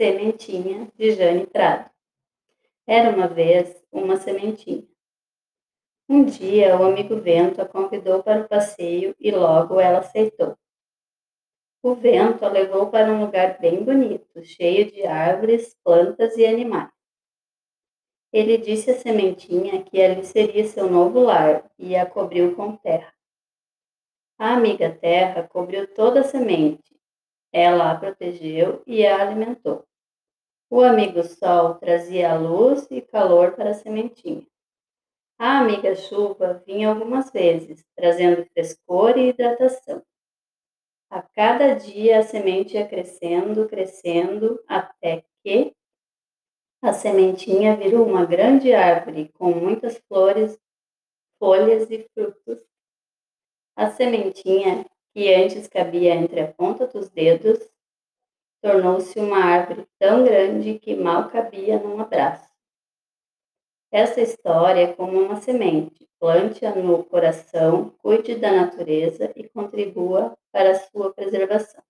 Sementinha de Jane Prado. Era uma vez uma sementinha. Um dia o amigo Vento a convidou para o passeio e logo ela aceitou. O vento a levou para um lugar bem bonito, cheio de árvores, plantas e animais. Ele disse à sementinha que ali seria seu novo lar e a cobriu com terra. A amiga terra cobriu toda a semente. Ela a protegeu e a alimentou. O amigo sol trazia luz e calor para a sementinha. A amiga chuva vinha algumas vezes, trazendo frescor e hidratação. A cada dia a semente ia crescendo, crescendo, até que a sementinha virou uma grande árvore com muitas flores, folhas e frutos. A sementinha, que antes cabia entre a ponta dos dedos, tornou-se uma árvore tão grande que mal cabia num abraço. Essa história é como uma semente. Plante-a no coração, cuide da natureza e contribua para a sua preservação.